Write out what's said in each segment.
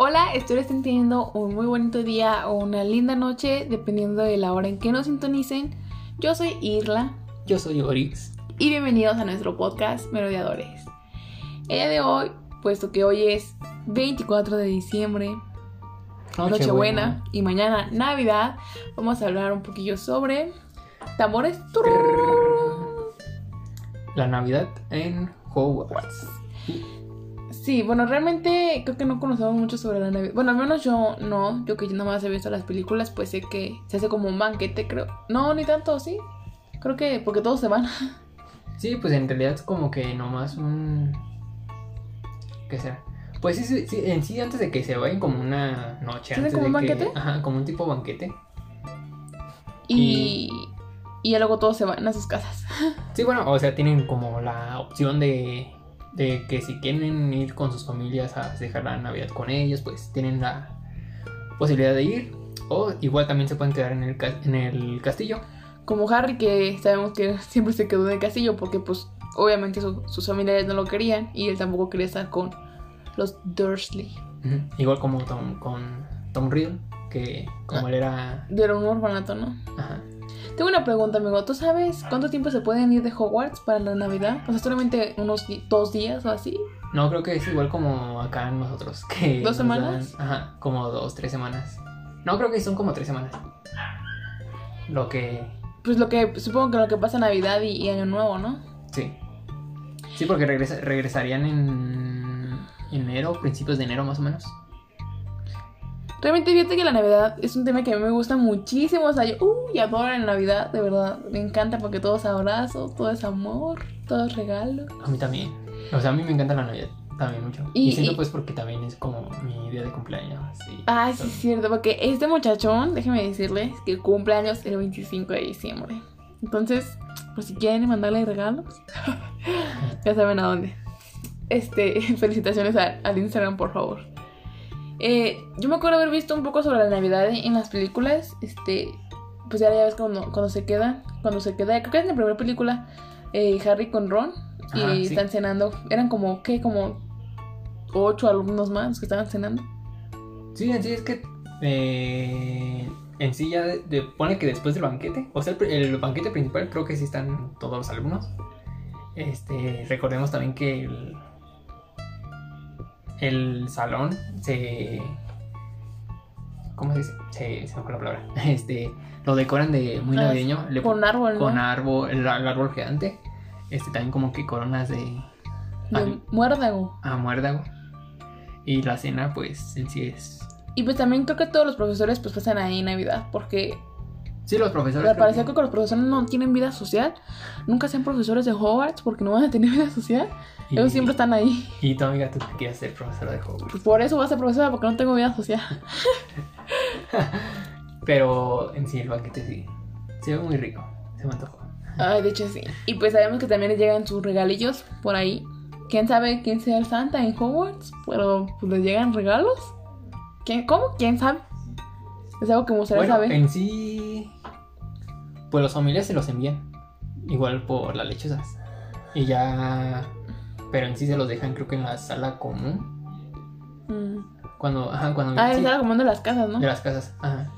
Hola, espero estén teniendo un muy bonito día o una linda noche, dependiendo de la hora en que nos sintonicen. Yo soy Irla Yo soy Orix. y bienvenidos a nuestro podcast Melodiadores. El día de hoy, puesto que hoy es 24 de diciembre, Nochebuena, y mañana Navidad, vamos a hablar un poquillo sobre tambores. La Navidad en Hogwarts. Sí, bueno, realmente creo que no conocemos mucho sobre la Navidad. Bueno, al menos yo no. Yo que nada más he visto las películas, pues sé que se hace como un banquete, creo. No, ni tanto, sí. Creo que porque todos se van. Sí, pues en realidad es como que nomás un. ¿Qué será? Pues sí, sí, en sí, antes de que se vayan como una noche. ¿Sí, antes como de un que- banquete? Ajá, como un tipo banquete. Y, y ya luego todos se van a sus casas. Sí, bueno, o sea, tienen como la opción de, de que si quieren ir con sus familias a dejar la Navidad con ellos, pues tienen la posibilidad de ir. O igual también se pueden quedar en el, en el castillo. Como Harry, que sabemos que siempre se quedó en el castillo porque pues obviamente su- sus familiares no lo querían y él tampoco quería estar con los Dursley. Ujú. Igual como Tom, con Tom Riddle, que como él era... Era un orfanato, ¿no? Ajá. Tengo una pregunta, amigo. ¿Tú sabes cuánto tiempo se pueden ir de Hogwarts para la Navidad? O sea, solamente unos dos días o así. No, creo que es igual como acá en nosotros. Que ¿Dos nos semanas? dan- ajá, como dos, tres semanas. No, creo que son como tres semanas. Lo que... Pues lo que supongo que lo que pasa Navidad y, y Año Nuevo, ¿no? Sí. Sí, porque regresa- regresarían en enero, principios de enero más o menos. Realmente fíjate que la Navidad es un tema que a mí me gusta muchísimo. O sea, yo uy, adoro la Navidad, de verdad. Me encanta porque todo es abrazo, todo es amor, todo es regalo. A mí también. O sea, a mí me encanta la Navidad también mucho. Y- Y, siento y- pues porque también es como mi día de cumpleaños. Ay, sí, es cierto, porque este muchachón, déjeme decirles que cumple años el 25 de diciembre. Entonces, pues si quieren mandarle regalos, ya saben a dónde. Este, felicitaciones a- al Instagram, por favor. Eh, yo me acuerdo haber visto un poco sobre la Navidad en, las películas. Este, pues ya ves cuando, cuando se queda, cuando se queda, creo que es en la primera película, eh, Harry con Ron y Ajá, sí. están cenando. Eran como, ¿qué? Como ocho alumnos más que estaban cenando. Sí, en sí es que eh, en sí ya de- de- pone que después del banquete, o sea, el, el banquete principal creo que sí están todos los alumnos. Este, recordemos también que el, el salón se ¿cómo se dice? Se, se me fue la palabra. Este, lo decoran de muy Ah, navideño, le Con árbol, ¿no? con árbol, el, el árbol gigante. Este también como que coronas de de muérdago. a muérdago. Y la cena pues en sí es Y pues también creo que todos los profesores pues pasan ahí Navidad, porque Sí, los profesores. al parecer que- que los profesores no tienen vida social, nunca sean profesores de Hogwarts porque no van a tener vida social, Y- ellos siempre están ahí. Y tu amiga, tú quieres ser profesora de Hogwarts. Pues por eso voy a ser profesora porque no tengo vida social. Pero en sí, el banquete sí. Se ve muy rico. Se me antojó. Ay, de hecho sí. Y pues sabemos que también les llegan sus regalillos por ahí. ¿Quién sabe quién sea el Santa en Hogwarts? Pero pues les llegan regalos. ¿Quién? ¿Cómo? ¿Quién sabe? Es algo que me gustaría Bueno, saber. en sí. Pues los familias se los envían. Igual por las lechuzas. Y ya. Pero en sí se los dejan, creo que en la sala común. Mm. Cuando. Ajá, cuando. Ah, sí, estaba comando las casas, ¿no? de las casas. Ajá.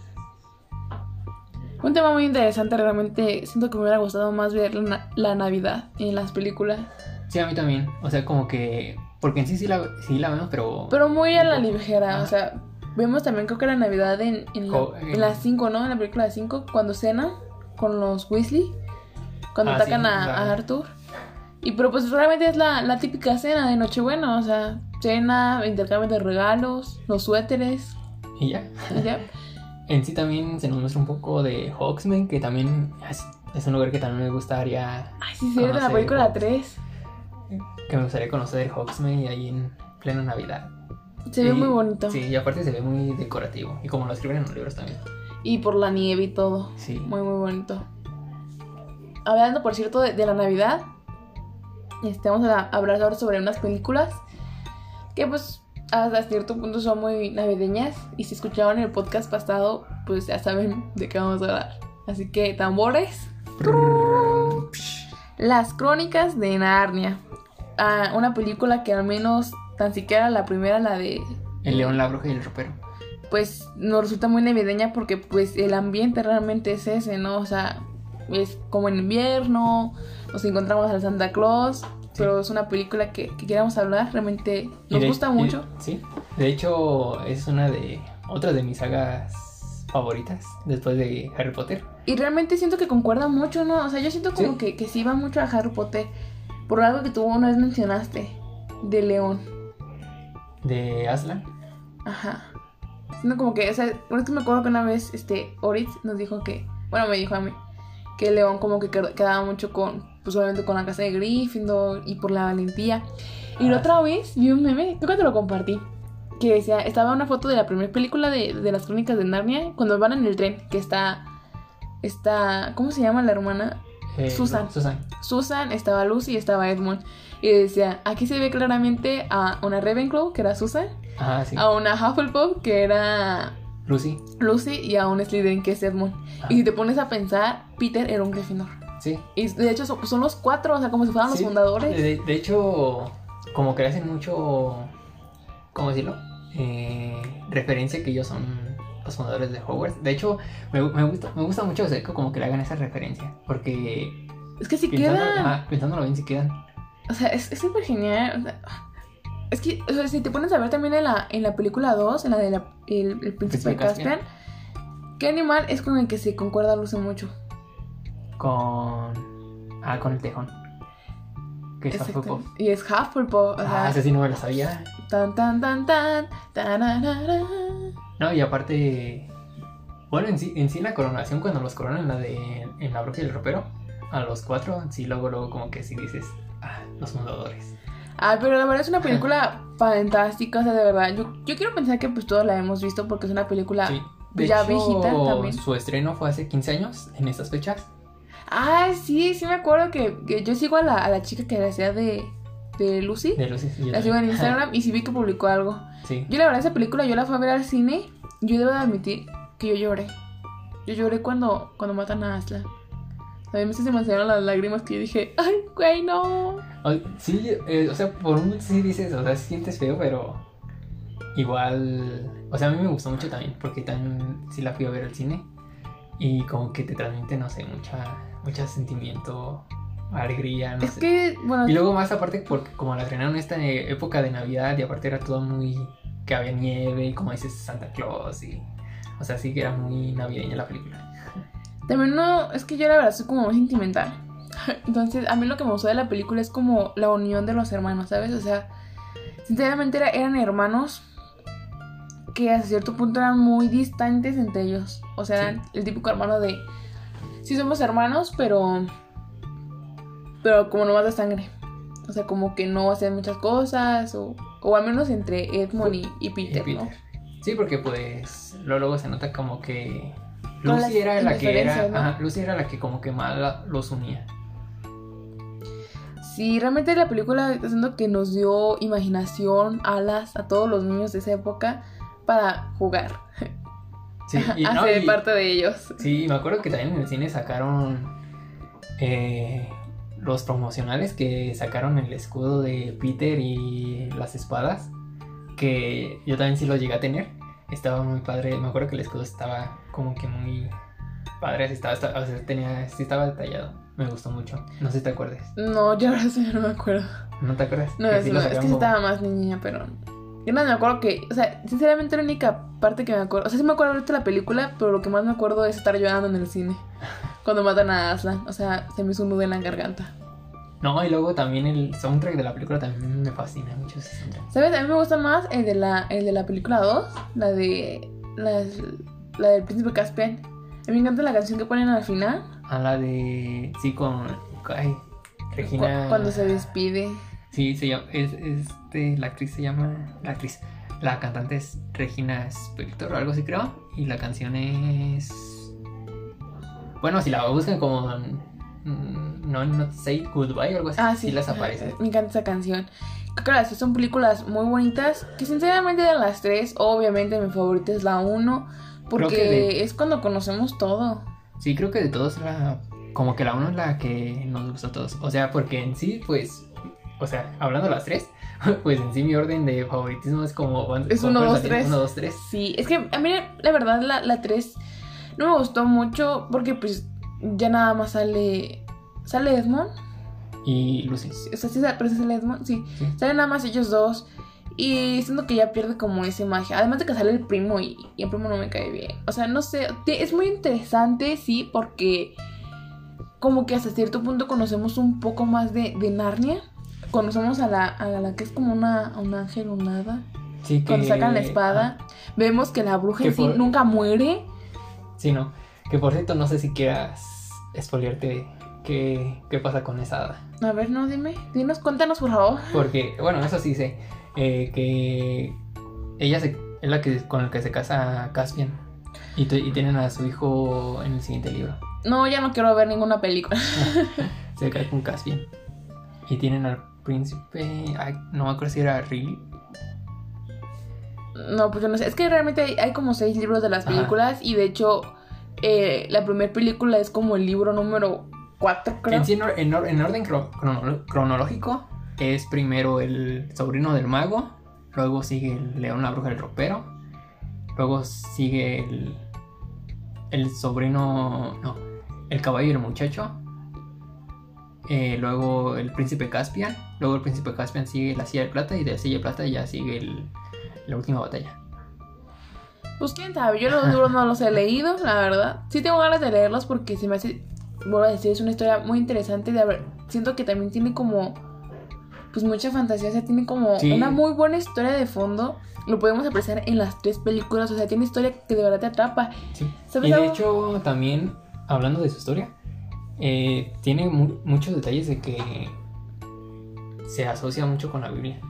Un tema muy interesante, realmente siento que me hubiera gustado más ver la, na- la Navidad en las películas. Sí, a mí también. O sea, como que. Porque en sí sí la, sí la vemos, pero. Pero muy a la ligera, Ajá. o sea, vemos también creo que la Navidad en, en, la- Jo- en- en las 5, ¿no? En la película de 5, cuando cena con los Weasley, cuando Ah, atacan sí, a, a Arthur. Y pero pues realmente es la, la típica cena de Nochebuena, o sea, cena, intercambio de regalos, los suéteres, Y ya. y ya. En sí también se nos muestra un poco de Hawksman, que también es, es un lugar que también me gustaría, Ay, sí, sí, de la película Hogwarts. 3. que me gustaría conocer Hawksman y ahí en plena Navidad. Se ve Y- muy bonito. Sí, y aparte se ve muy decorativo. Y como lo escriben en los libros también. Y por la nieve y todo. Sí. Muy, muy bonito. Hablando, por cierto, de, de la Navidad, este, vamos a hablar ahora sobre unas películas que, pues, hasta cierto punto son muy navideñas. Y si escucharon el podcast pasado, pues ya saben de qué vamos a hablar. Así que, tambores. Las crónicas de Narnia. Ah, una película que al menos, tan siquiera la primera, la de El león, la bruja y el ropero. Pues nos resulta muy navideña porque pues el ambiente realmente es ese, ¿no? O sea, es como en invierno, nos encontramos al Santa Claus, pero es una película que, que queramos hablar, realmente nos de- gusta mucho. sí. De hecho, es una de. Otra de mis sagas favoritas después de Harry Potter. Y realmente siento que concuerda mucho, ¿no? O sea, yo siento como Sí. que, que sí va mucho a Harry Potter por algo que tú una vez mencionaste, de León. De Aslan. Ajá. Siento como que, o sea, es que me acuerdo que una vez, este, Oritz nos dijo que, bueno, me dijo a mí, que León como que qued- quedaba mucho con, pues obviamente con la casa de Gryffindor y por la valentía. Y la Ah, otra vez vi un meme, creo que te lo compartí, que decía, estaba una foto de la primera película de, de las crónicas de Narnia, cuando van en el tren, que está, está, ¿cómo se llama la hermana? Eh, Susan. Susan. Susan, estaba Lucy y estaba Edmund. Y decía, aquí se ve claramente a una Ravenclaw, que era Susan, Ajá, sí. a una Hufflepuff, que era Lucy. Lucy, y a un Slytherin, que es Edmund. Y si te pones a pensar, Peter era un Gryffindor. Sí. Y de hecho son, son los cuatro, o sea, como si fueran Sí, los fundadores. De, de hecho, como que hacen mucho. ¿Cómo decirlo? Eh, referencia que ellos son los fundadores de Hogwarts. De hecho, me, me gusta, me gusta mucho que como que le hagan esa referencia. Porque Es que si pensando- queda... ajá, pensándolo bien, si quedan. O sea, es súper genial. o sea, es que, o sea, si te pones a ver también en la, en la película 2, en la de la, el, el príncipe Caspian. ¿qué animal es con el que se concuerda Lucy mucho? Con. Ah, con el tejón. Que es. Hufflepuff. Y es Hufflepuff, o sea, Ah, ese sí no me lo sabía. tan tan tan tan, tararara. No, y aparte. Bueno, en sí, en sí la coronación, cuando los coronan en la de. En la bruja y el ropero, a los cuatro, sí, luego, luego, como que sí dices. Ah, los fundadores. Ah, pero la verdad es una película fantástica, o sea, de verdad. Yo, yo quiero pensar que pues todos la hemos visto porque es una película Sí. De ya hecho, viejita también. su estreno fue hace 15 años, en estas fechas. Ah, sí, sí me acuerdo que, que yo sigo a la, a la chica que hacía de, de Lucy. De Lucy. yo La sigo en también. Instagram y sí vi que publicó algo. sí. Yo la verdad esa película yo la fui a ver al cine. Yo debo de admitir que yo lloré. Yo lloré cuando, cuando matan a Aslan. A mí se me salieron las lágrimas que yo dije, ay, güey, no. Sí, eh, o sea, por un momento sí dices, o sea, sí sientes feo, pero igual, o sea, a mí me gustó mucho también, porque también sí la fui a ver al cine y como que te transmite, no sé, mucha, mucho sentimiento, alegría, no Es sé. que, bueno, Y luego más aparte, porque como la estrenaron esta eh, época de Navidad y aparte era todo muy, que había nieve y como dices, Santa Claus y, o sea, sí que era muy navideña la película. también no, es que yo la verdad soy como muy sentimental. Entonces, a mí lo que me gustó de la película es como la unión de los hermanos, ¿sabes? O sea, sinceramente era- eran hermanos que hasta cierto punto eran muy distantes entre ellos. O sea, Sí. eran el típico hermano de, sí somos hermanos, pero, pero como no más de sangre. O sea, como que no hacían muchas cosas, o, o al menos entre Edmund y, y Peter, Y ¿no? Sí, porque pues luego, se nota como que Lucy era la que era, diferencias, ¿no? ajá, Lucy era la que como que más la- los unía. Sí, realmente la película está haciendo que nos dio imaginación, alas a todos los niños de esa época para jugar, Sí, y, no, y- parte de ellos. sí, me acuerdo que también en el cine sacaron eh, los promocionales que sacaron el escudo de Peter y las espadas, que yo también sí los llegué a tener. Estaba muy padre, me acuerdo que el escudo estaba como que muy padre, así estaba, estaba- o sea, tenía, sí estaba detallado. Me gustó mucho. No sé si te acuerdas. No, yo ahora sí no me acuerdo. ¿No te acuerdas? No, es, sí no, es que sí estaba más niña, pero... Yo no me acuerdo que... O sea, sinceramente la única parte que me acuerdo... O sea, sí me acuerdo ahorita de la película, pero lo que más me acuerdo es estar llorando en el cine. Cuando matan a Aslan. O sea, se me hizo un nudo en la garganta. No, y luego también el soundtrack de la película también me fascina mucho ese soundtrack. ¿Sabes? A mí me gusta más el de la, el de la película 2. La de... La, la del Príncipe Caspian. A mí me encanta la canción que ponen al final. A la de. Sí, con. Ay, cu- Regina. Cuando se despide. Sí, se llama. Es, este, la actriz se llama. La actriz. La cantante es Regina Spector o algo así, creo. Y la canción es. Bueno, si la buscan como. mm, No, no say goodbye o algo así. Ah, sí. les aparece. Me encanta esa canción. Creo que las tres son películas muy bonitas. Que sinceramente de las tres, obviamente mi favorita es la 1. Porque de- es cuando conocemos todo. Sí, creo que de todos la. Como que la uno es la que nos gustó a todos. O sea, porque en sí, pues. O sea, hablando de las tres, pues en sí mi orden de favoritismo es como... Es como 1, 2, fuerza, 3. 1, 2, 3. Sí, es que a mí la verdad la, la 3 no me gustó mucho porque pues ya nada más sale... ¿Sale Edmond? Y Lucy. O sea, sí, pero sale Edmond, sí. Sí. Salen nada más ellos dos. Y siento que ya pierde como esa magia. Además de que sale el primo y, y el primo no me cae bien. O sea, no sé. Es muy interesante, sí, porque como que hasta cierto punto conocemos un poco más de, de Narnia. Conocemos a la, a la que es como una, un ángel o nada. Sí, que... Cuando sacan la espada, vemos que la bruja en sí por- nunca muere. Sí, no. Que por cierto, no sé si quieras expoliarte qué, qué pasa con esa hada. A ver, no, dime. Dinos, cuéntanos, por favor. Porque, bueno, eso sí sé. eh, que ella se- es la que con el que se casa Caspian. Y, tienen a su hijo en el siguiente libro. No, ya no quiero ver ninguna película. Se cae con Caspian. Y tienen al príncipe. ay, no me acuerdo si era. No, pues yo no sé. Es que realmente hay, hay como seis libros de las Ajá. películas y de hecho eh, la primera película es como el libro número 4, creo. En, sí, en, or- en or- en orden cro- crono- cronológico, es primero el sobrino del mago. Luego sigue el león, la bruja, el ropero. Luego sigue el. El sobrino. No, el caballo y el muchacho. Eh, luego el príncipe Caspian. Luego el príncipe Caspian sigue la silla de plata. Y de la silla de plata ya sigue el- la última batalla. Pues quién sabe, yo los libros no los he leído, la verdad. Sí tengo ganas de leerlos porque se me hace, vuelvo a decir, es una historia muy interesante. De haber, siento que también tiene como, pues mucha fantasía, o sea, tiene como Sí. una muy buena historia de fondo. Lo podemos apreciar en las tres películas, o sea, tiene historia que de verdad te atrapa. Sí. ¿Sabes Y de algo? hecho, también, hablando de su historia, eh, tiene mu- muchos detalles de que se asocia mucho con la Biblia.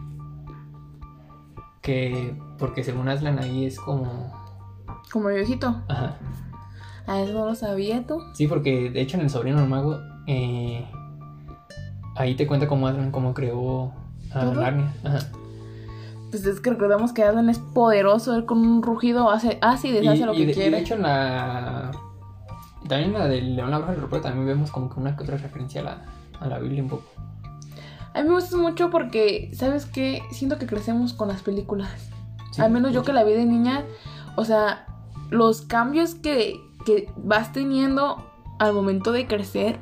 Que, porque según Aslan ahí es como... Como viejito. Ajá. A eso no lo sabía tú. Sí, porque de hecho en El Sobrino del Mago, eh, ahí te cuenta cómo Aslan cómo creó a ¿Todo? Narnia. Ajá. Pues es que recordamos que Aslan es poderoso, él con un rugido hace, hace y Y, deshace lo y que de, y quiere. de hecho en la... También en la del León la Bruja y el Ropero también vemos como que una que otra referencia a la, a la Biblia un poco. A mí me gusta mucho porque, ¿sabes qué? Siento que crecemos con las películas. Sí, Al menos yo que la vi de niña, o sea, los cambios que, que vas teniendo al momento de crecer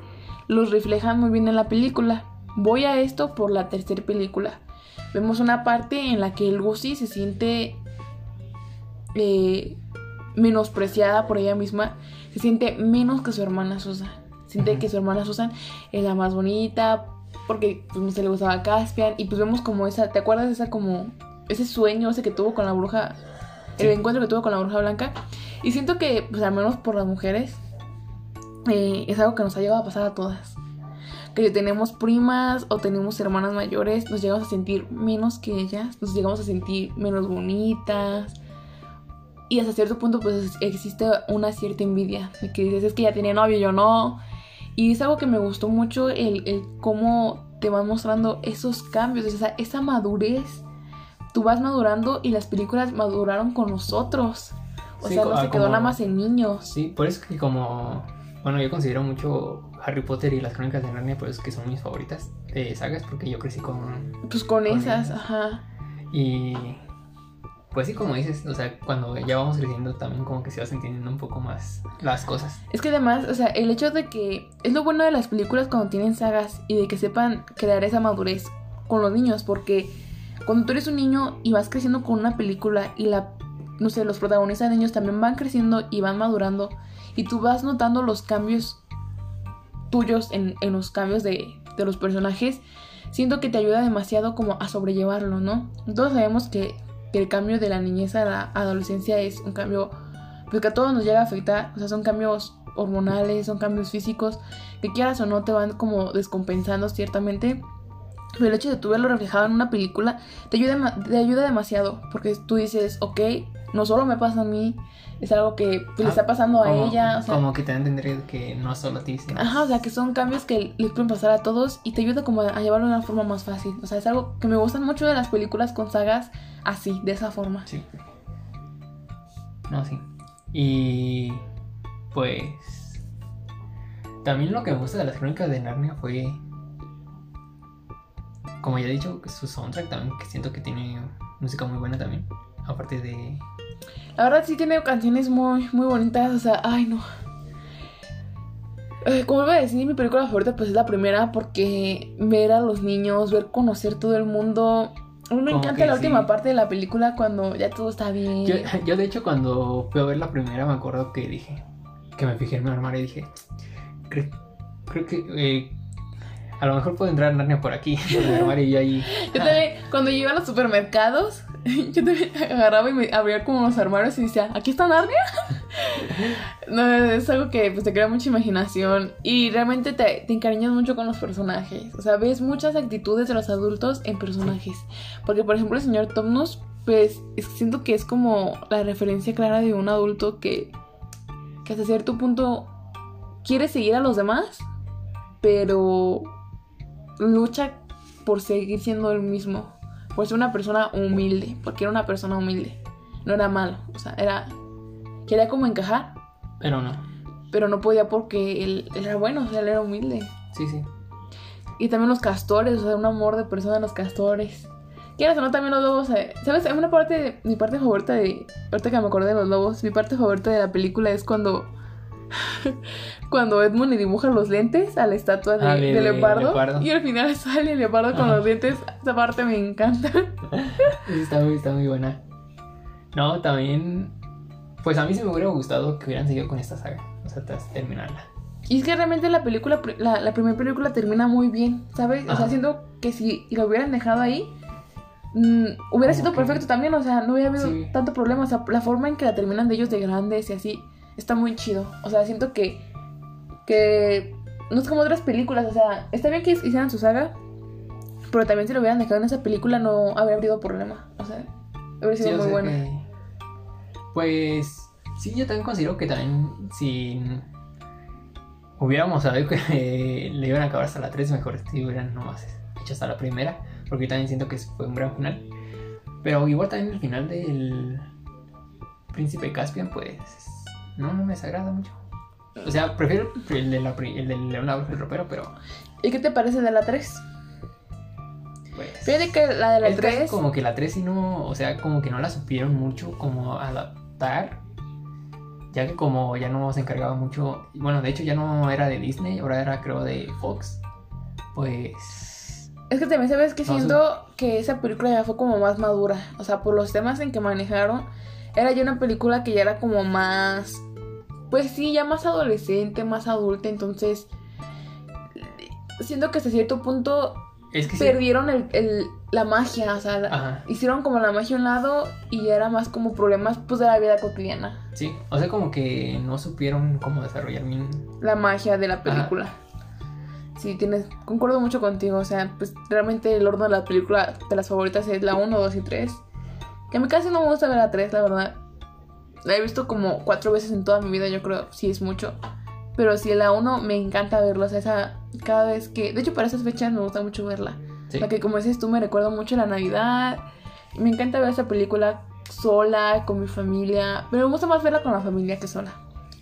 los reflejan muy bien en la película. Voy a esto por la tercera película. Vemos una parte en la que el Lucy se siente eh, menospreciada por ella misma, se siente menos que su hermana Susan. Siente que su hermana Susan es la más bonita porque pues, no se le gustaba Caspian y pues vemos como esa, ¿te acuerdas de esa como ese sueño ese que tuvo con la bruja, el Sí. encuentro que tuvo con la bruja blanca? Y siento que pues al menos por las mujeres eh, es algo que nos ha llegado a pasar a todas. Que si tenemos primas o tenemos hermanas mayores, nos llegamos a sentir menos que ellas, nos llegamos a sentir menos bonitas. Y hasta cierto punto, pues existe una cierta envidia. De que dices, es que ya tiene novio, yo no. Y es algo que me gustó mucho, el, el cómo te van mostrando esos cambios, esa, esa madurez. Tú vas madurando y las películas maduraron con nosotros. O Sí, sea, no se ah, quedó como- nada más en niños. Sí, por eso que como... Bueno, yo considero mucho Harry Potter y las crónicas de Narnia, por eso que son mis favoritas de sagas, porque yo crecí con... Pues con, Con esas, esas. ajá. Y... Pues sí, como dices, o sea, cuando ya vamos creciendo también como que se vas entendiendo un poco más las cosas. Es que además, o sea, el hecho de que es lo bueno de las películas cuando tienen sagas y de que sepan crear esa madurez con los niños, porque cuando tú eres un niño y vas creciendo con una película y la, no sé, los protagonistas de niños también van creciendo y van madurando y tú vas notando los cambios tuyos en, en los cambios de, de los personajes, siento que te ayuda demasiado como a sobrellevarlo, ¿no? Todos sabemos que, que el cambio de la niñez a la adolescencia es un cambio pues que a todos nos llega a afectar, o sea, son cambios hormonales, son cambios físicos, que quieras o no te van como descompensando ciertamente. Pero el hecho de tú verlo reflejado en una película te ayuda, te ayuda demasiado, porque tú dices, ok, no solo me pasa a mí, es algo que pues, le Ah, está pasando a ella, o sea, Como que te da a entender que no solo a ti, sino... Ajá, o sea, que son cambios que les pueden pasar a todos y te ayuda como a llevarlo de una forma más fácil. O sea, es algo que me gustan mucho de las películas con sagas así, de esa forma. Sí. No, sí. Y pues también lo que me gusta de las crónicas de Narnia fue como ya he dicho, su soundtrack también, que siento que tiene música muy buena también. Aparte de. La verdad sí tiene canciones muy, muy bonitas. O sea, ay no. Eh, como iba a decir, mi película favorita pues es la primera porque ver a los niños, ver conocer todo el mundo. A mí me Como encanta la última parte de la película cuando ya todo está bien. Yo, yo, de hecho, cuando fui a ver la primera, me acuerdo que dije. Que me fijé en mi armario y dije. Creo, creo que. eh, a lo mejor puedo entrar Narnia por aquí. En el armario y yo ahí. Yo también, cuando yo iba a los supermercados, yo también agarraba y abría como los armarios y decía, ¿aquí está Narnia? no, es algo que pues, te crea mucha imaginación y realmente te, encariñas mucho con los personajes. O sea, ves muchas actitudes de los adultos en personajes. Porque, por ejemplo, el señor Tomnus, pues es- siento que es como la referencia clara de un adulto que, que hasta cierto punto quiere seguir a los demás, pero lucha por seguir siendo el mismo. Por ser una persona humilde. Porque era una persona humilde. No era malo. O sea, era. Quería como encajar. Pero no. Pero no podía porque él, él era bueno. O sea, él era humilde. Sí, sí. Y también los castores. O sea, un amor de persona los castores. Quieras o no, también los lobos. eh, ¿Sabes? Una parte. de- mi parte favorita de. Ahorita que me acordé de los lobos. Mi parte favorita de la película es cuando. cuando Edmund le dibuja los lentes a la estatua de, Ah, de- de de leopardo, leopardo. Y al final sale el leopardo con los dientes. Esa parte me encanta. Está muy, está muy buena. No, también. Pues a mí sí me hubiera gustado que hubieran seguido con esta saga. O sea, tras terminarla. Y es que realmente la película, la, la primera película termina muy bien, ¿sabes? O sea, siento que si lo hubieran dejado ahí, mm, hubiera sido que- perfecto también, o sea, no hubiera habido Sí. tanto problema. O sea, la forma en que la terminan de ellos de grandes y así, está muy chido. O sea, siento que, que no es como otras películas, o sea, está bien que hicieran su saga, pero también si lo hubieran dejado en esa película no habría habido problema. O sea, hubiera sido Sí, muy que- Pues sí, yo también considero que también si hubiéramos sabido que le iban a acabar hasta la 3, mejor si hubieran nomás hecho hasta la primera, porque yo también siento que fue un gran final. Pero igual también el final del Príncipe Caspian, pues no, no me desagrada mucho. O sea, prefiero el de la, el de Leonardo el ropero, pero ¿Y qué te parece de la 3? pues... Fíjate que la de la Es que 3... como que la 3 sí no, o sea, como que no la supieron mucho como adaptar. Ya que como ya no se encargaba mucho, bueno, de hecho ya no era de Disney, ahora era creo de Fox. Pues Es que también sabes que No, siento que esa película ya fue como más madura. O sea, por los temas en que manejaron, era ya una película que ya era como más. Pues sí, ya más adolescente, más adulta. Entonces, siento que hasta cierto punto es que sí. perdieron el, el- la magia. O sea, Ajá, hicieron como la magia a un lado y era más como problemas pues de la vida cotidiana. sí, o sea, como que no supieron cómo desarrollar bien. La magia de la película. Sí, tienes, concuerdo mucho contigo. O sea, pues realmente el orden de la película de las favoritas es la 1, 2 y 3. Que a mí casi no me gusta ver la 3, la verdad. La he visto como cuatro veces en toda mi vida, yo creo, sí es mucho. Pero sí, la 1 me encanta verla. O sea, esa, cada vez que. De hecho, para esas fechas me gusta mucho verla. Sí. La que, como dices tú, me recuerda mucho a la Navidad. Me encanta ver esa película sola, con mi familia. Pero me gusta más verla con la familia que sola.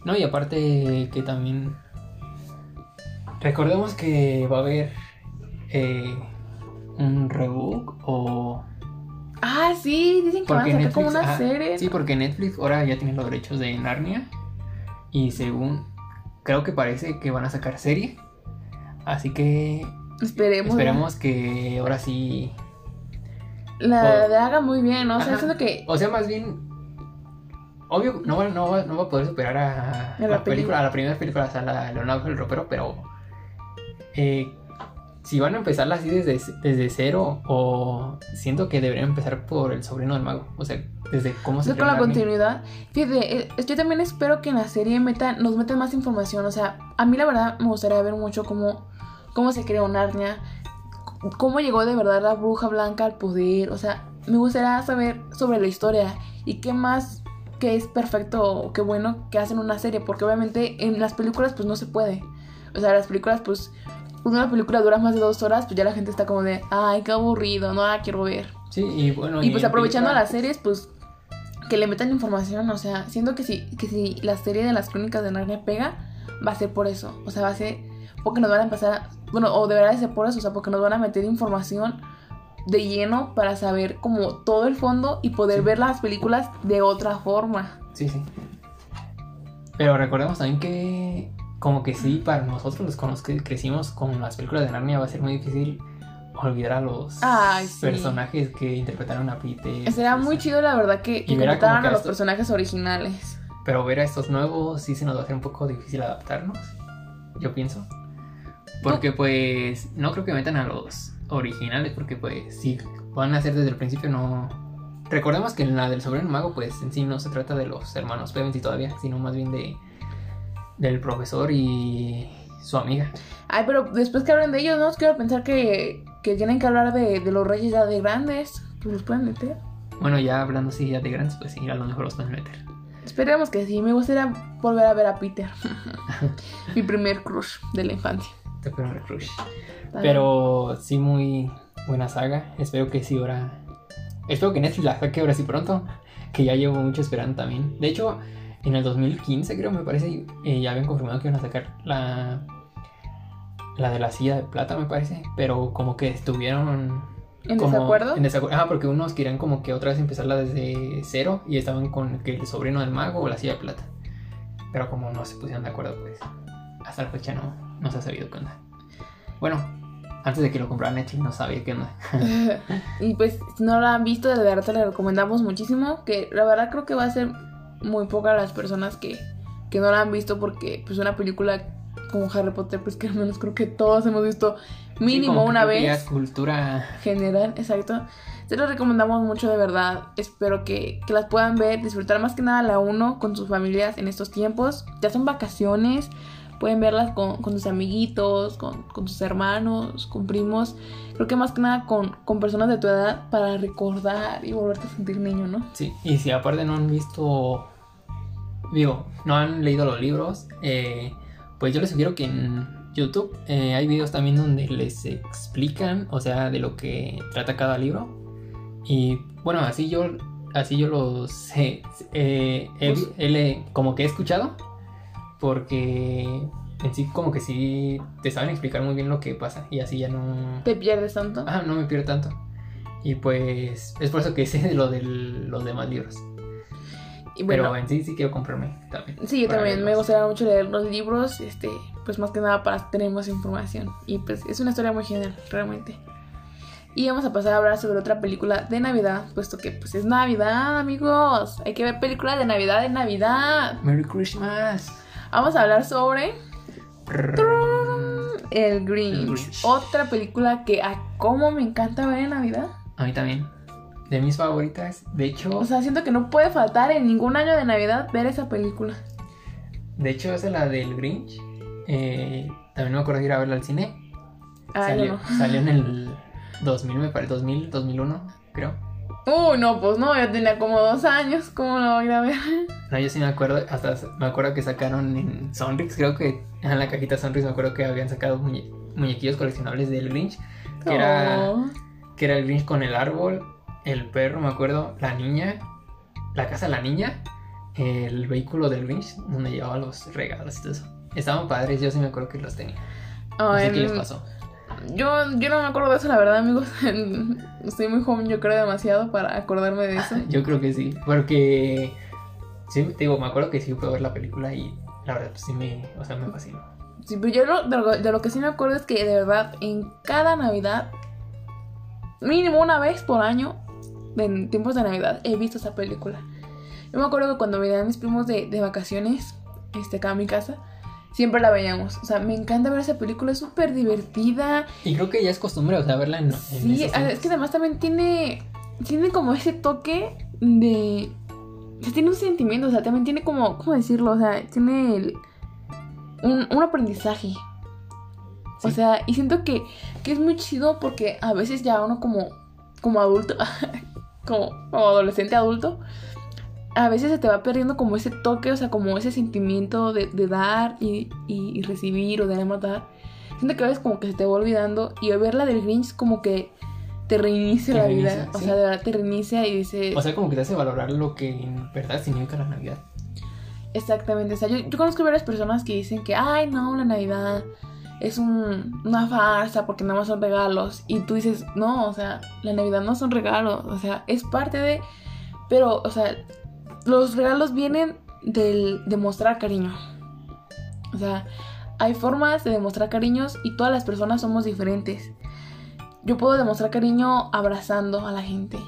No, y aparte que también recordemos que va a haber eh, un rebook o Ah, sí, dicen que van a sacar Netflix, como una serie. Sí, porque Netflix ahora ya tiene los derechos de Narnia. Y según. Creo que parece que van a sacar serie. Así que Esperemos. esperemos que ahora sí. La O- haga muy bien, ¿no? O sea, Ajá. siento que. O sea, más bien. Obvio, no va, no no va a poder superar a, A la la película, película. a la primera película, o sea, la Leonardo el Ropero, pero. eh, si van a empezarla así desde, desde cero, o siento que deberían empezar por el sobrino del mago. O sea, desde cómo se con la continuidad. Fíjate, eh, yo también espero que en la serie metan, nos metan más información. O sea, a mí la verdad me gustaría ver mucho cómo, cómo se creó Narnia, cómo llegó de verdad la bruja blanca al poder. O sea, me gustaría saber sobre la historia y qué más que es perfecto o qué bueno que hacen una serie. Porque obviamente en las películas pues no se puede. O sea, las películas pues... Cuando una película dura más de dos horas, pues ya la gente está como de, ay, qué aburrido, no la quiero ver. Sí, y bueno. Y pues aprovechando película- las series, pues que le metan información, o sea, siento que si, que si la serie de las crónicas de Narnia pega, va a ser por eso, o sea, va a ser porque nos van a empezar bueno, o deberá ser por eso, o sea, porque nos van a meter información de lleno para saber como todo el fondo y poder Sí. ver las películas de otra forma. Sí, sí. Pero recordemos también que como que sí, para nosotros los con los que crecimos con las películas de Narnia va a ser muy difícil olvidar a los Ay, sí. personajes que interpretaron a Peter. Será muy chido, la verdad, que, interpretaran a los personajes originales. Pero ver a estos nuevos sí se nos va a hacer un poco difícil adaptarnos, yo pienso. Porque pues no creo que metan a los originales, porque pues si van a hacer desde el principio no... Recordemos que en la del sobrino mago pues en sí no se trata de los hermanos Pevensey todavía, sino más bien de del profesor y su amiga. Ay, pero después que hablen de ellos, ¿no? Quiero pensar que, que tienen que hablar de, de los reyes ya de grandes. Pues los pueden meter. Bueno, ya hablando así ya de grandes, pues sí, a lo mejor los pueden meter. Esperemos que sí. Me gustaría volver a ver a Peter. Mi primer crush de la infancia. En el crush. Pero sí, muy buena saga. Espero que sí ahora. Espero que Netflix la saque ahora sí pronto. Que ya llevo mucho esperando también. De hecho, en el 2015, creo, me parece, eh, ya habían confirmado que iban a sacar la. La de la silla de plata, me parece. Pero como que estuvieron. ¿En como desacuerdo? En desacuerdo. Ah, porque unos querían como que otra vez empezarla desde cero. Y estaban con que el sobrino del mago o la silla de plata. Pero como no se pusieron de acuerdo, pues. Hasta la fecha no, no se ha sabido qué onda. Bueno, antes de que lo comprara Netflix no sabía qué onda. y pues, si no la han visto, de verdad te la recomendamos muchísimo. Que la verdad creo que va a ser muy pocas las personas que, que no la han visto. Porque, pues, una película como Harry Potter, pues que al menos creo que todos hemos visto mínimo Sí, una ya vez. es cultura. general, exacto. Se los recomendamos mucho de verdad. Espero que, que las puedan ver, disfrutar más que nada la uno con sus familias en estos tiempos. Ya son vacaciones, pueden verlas con, con sus amiguitos, con, con sus hermanos, con primos. Creo que más que nada con, con personas de tu edad para recordar y volverte a sentir niño, ¿no? Sí, y si aparte no han visto. Digo, no han leído los libros, eh, pues yo les sugiero que en YouTube eh, hay videos también donde les explican, o sea, de lo que trata cada libro. Y bueno, así yo, así yo los eh, eh, Pues- como que he escuchado, porque en sí como que sí te saben explicar muy bien lo que pasa y así ya no... Te pierdes tanto. Ah, no me pierdo tanto. Y pues es por eso que sé de lo de los demás libros. y bueno, Pero en sí sí quiero comprarme también. Sí, yo también me gustaría mucho leer los libros, este, pues más que nada para tener más información. Y pues es una historia muy genial, realmente. Y vamos a pasar a hablar sobre otra película de Navidad, puesto que pues es Navidad, amigos. Hay que ver películas de Navidad en Navidad. Merry Christmas. Vamos a hablar sobre El Grinch. Otra película que a cómo me encanta ver en Navidad. A mí también. De mis favoritas. De hecho, O sea, siento que no puede faltar en ningún año de Navidad ver esa película. de hecho esa es la del Grinch. También me acuerdo de ir a verla al cine. Ah, salió, salió en el 2000, me parece. 2000, 2001, creo. Uy, no, pues no, yo tenía como dos años, ¿cómo lo voy a ver? No, yo sí me acuerdo. Hasta me acuerdo que sacaron en Sonrix. Creo que en la cajita Sonrix me acuerdo que habían sacado muñe- muñequillos coleccionables del Grinch. Que era. Oh. que era el Grinch con el árbol, el perro, me acuerdo, la niña, la casa de la niña, el vehículo del Grinch, donde llevaba los regalos y todo eso. Estaban padres, yo sí me acuerdo que los tenía. No Ay, sé qué les pasó. Yo, yo no me acuerdo de eso, la verdad, amigos. Estoy muy joven, yo creo demasiado para acordarme de eso. Yo creo que sí, porque sí, te digo, me acuerdo que sí fui a ver la película y la verdad pues sí me, o sea, me fascinó. Sí, pero yo lo- de, lo, de lo que sí me acuerdo es que de verdad en cada Navidad, mínimo una vez por año, en tiempos de Navidad, he visto esa película. Yo me acuerdo que cuando venían mis primos de, de vacaciones, este, acá a mi casa, siempre la veíamos. O sea, me encanta ver esa película, es súper divertida. Y creo que ya es costumbre, o sea, verla en, en Sí, es que además también tiene, tiene como ese toque de... o sea, tiene un sentimiento, o sea, también tiene como, ¿cómo decirlo? O sea, tiene el- un, un aprendizaje. O Sí. sea, y siento que, que es muy chido porque a veces ya uno como, como adulto, como, como adolescente adulto, a veces se te va perdiendo como ese toque, o sea, como ese sentimiento de, de dar y, y- y recibir o de matar. Siento que a veces como que se te va olvidando y al ver la del Grinch como que te reinicia Te la reinicia, vida. O sea, de verdad te reinicia y dices... O sea, como que te hace valorar lo que en verdad significa la Navidad. Exactamente, o sea, yo, yo conozco varias personas que dicen que, ay, no, la Navidad es un- una farsa porque nada más son regalos. Y tú dices, no, o sea, la Navidad no son regalos, o sea, es parte de... Pero, o sea, los regalos vienen del demostrar cariño. O sea, hay formas de demostrar cariños y todas las personas somos diferentes. Yo puedo demostrar cariño abrazando a la gente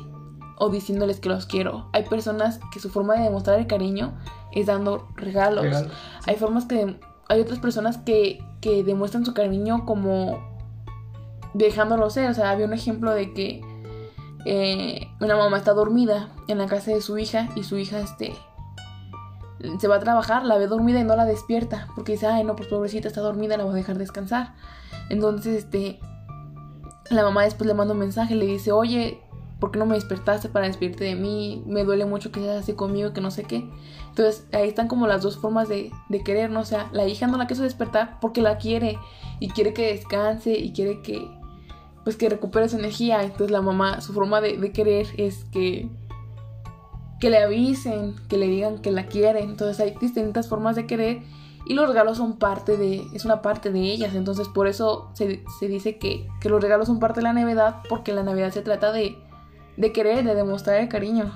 o diciéndoles que los quiero. Hay personas que su forma de demostrar el cariño es dando regalos. Regalo. Hay formas que hay otras personas que, que demuestran su cariño como dejándolo ser. O sea, había un ejemplo de que eh, una mamá está dormida en la casa de su hija y su hija este se va a trabajar, la ve dormida y no la despierta porque dice, ay no, pues pobrecita está dormida, la voy a dejar descansar. Entonces, este, la mamá después le manda un mensaje, le dice, oye, ¿por qué no me despertaste para despedirte de mí? Me duele mucho que seas así conmigo, que no sé qué. Entonces ahí están como las dos formas de, de querer, ¿no? O sea, la hija no la quiso despertar porque la quiere y quiere que descanse y quiere que, pues que recupere su energía. Entonces la mamá, su forma de, de querer es que, que le avisen, que le digan que la quieren. Entonces hay distintas formas de querer y los regalos son parte de, es una parte de ellas. Entonces por eso se, se dice que, que los regalos son parte de la Navidad porque la Navidad se trata de, de querer, de demostrar el cariño.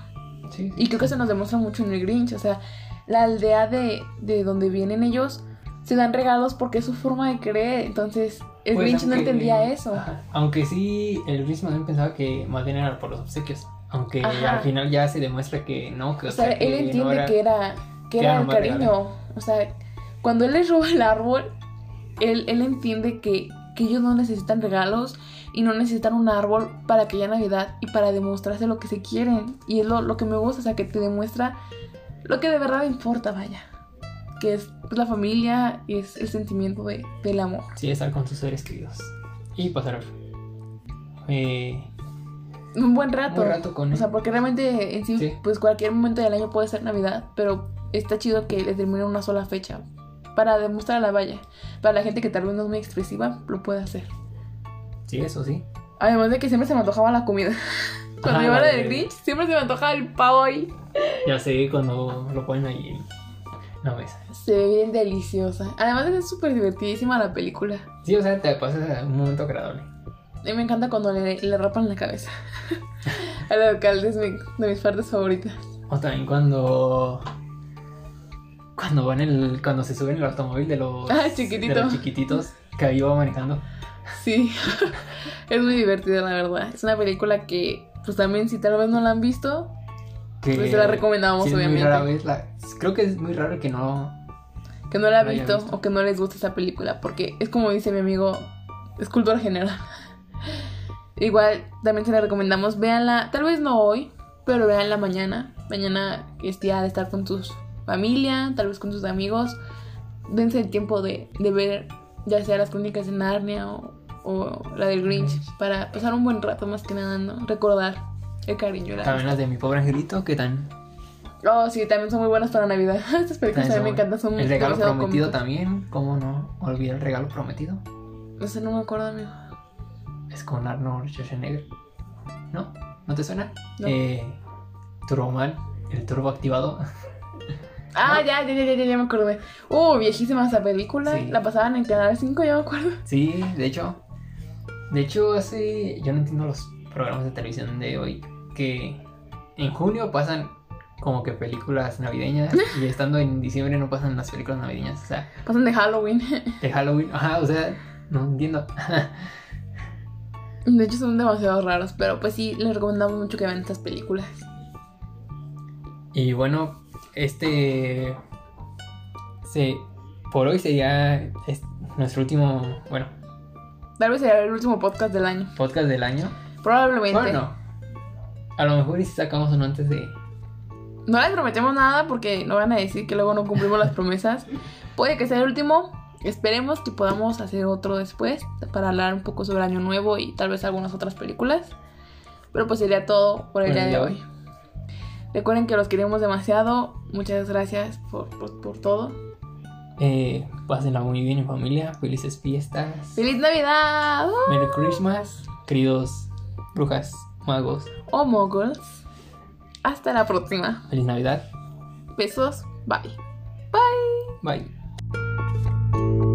Sí, sí. Y creo que se nos demuestra mucho en el Grinch. O sea, la aldea de, de donde vienen ellos se dan regalos porque es su forma de querer. Entonces, el Pues, Grinch no entendía eso. Ajá. Aunque sí, el Grinch también pensaba que más bien era por los obsequios. Aunque Ajá. al final ya se demuestra que no, que, O sea, él no entiende era- que era, que era el cariño. O sea, cuando él les roba el árbol, él, él entiende que, que ellos no necesitan regalos y no necesitan un árbol para que haya Navidad y para demostrarse lo que se quieren. Y es lo, lo que me gusta, o sea, que te demuestra lo que de verdad importa, vaya. Que es pues, la familia y es el sentimiento de, del amor. Sí, estar con sus seres queridos. Y pasar eh, Un buen rato. un rato con O sea, porque realmente en sí, Sí. pues cualquier momento del año puede ser Navidad, pero está chido que determine una sola fecha para demostrar a la valla. Para la gente que tal vez no es muy expresiva, lo puede hacer. Sí, eso sí. Además de que siempre se me antojaba la comida. Cuando Ajá, iba a la de- Grinch, siempre se me antojaba el pavo ahí. Ya sé cuando lo ponen ahí la mesa. Se ve bien deliciosa. Además es súper divertidísima la película. Sí, o sea, te pasas un momento agradable. A mí me encanta cuando le, le rapan la cabeza. Al alcalde es mi- de mis partes favoritas. O también cuando. Cuando van el. Cuando se suben el automóvil de los. Ah, chiquitito. De los chiquititos que ahí va manejando. Sí, es muy divertida la verdad. Es una película que, pues también si tal vez no la han visto, Que pues la recomendamos sí, obviamente. Muy rara vez la- creo que es muy raro que no. Que no la ha No visto, visto. o que no les guste esa película, porque es como dice mi amigo, es cultura general. Igual también se la recomendamos, véanla, tal vez no hoy, pero véanla mañana. Mañana es día de estar con tus familia, tal vez con tus amigos. Dense el tiempo de, de ver ya sea las crónicas de Narnia o, o la del Grinch. para pasar un buen rato más que nada, ¿no? Recordar el cariño. la También las de mi pobre angelito, que tan. Oh, sí, también son muy buenas para Navidad. Estas películas a mí me encantan, son El regalo prometido también. ¿Cómo no? Olvidar el regalo prometido. No sé, no me acuerdo, amigo. Es con Arnold Schwarzenegger. ¿No? ¿No te suena? No. Eh, Turboman, el turbo activado. Ah, ¿No? ya, ya, ya, ya, ya me acordé. Uh, viejísima esa película. Sí. La pasaban en Canal 5, ya me acuerdo. Sí, de hecho. De hecho, hace. Yo no entiendo los programas de televisión de hoy. Que en junio pasan como que películas navideñas. y estando en diciembre no pasan las películas navideñas. O sea, Pasan de Halloween. de Halloween. Ajá, o sea, no entiendo. De hecho, son demasiado raros. Pero pues sí, les recomendamos mucho que vean estas películas. y bueno, este. Se, por hoy sería es- nuestro último. Bueno, Tal vez será el último podcast del año. podcast del año. Probablemente. Bueno, a lo mejor y si sacamos uno antes de. No les prometemos nada porque no van a decir que luego no cumplimos las promesas. Puede que sea el último. Esperemos que podamos hacer otro después para hablar un poco sobre Año Nuevo y tal vez algunas otras películas. Pero pues sería todo por el Por día de hoy. Recuerden que los queremos demasiado. Muchas gracias por, por, por todo. Eh, pásenla muy bien en familia. Felices fiestas. ¡Feliz Navidad! ¡Uh! Merry Christmas, queridos brujas, magos o moguls. Hasta la próxima. Feliz Navidad. Besos. Bye. Bye. Bye.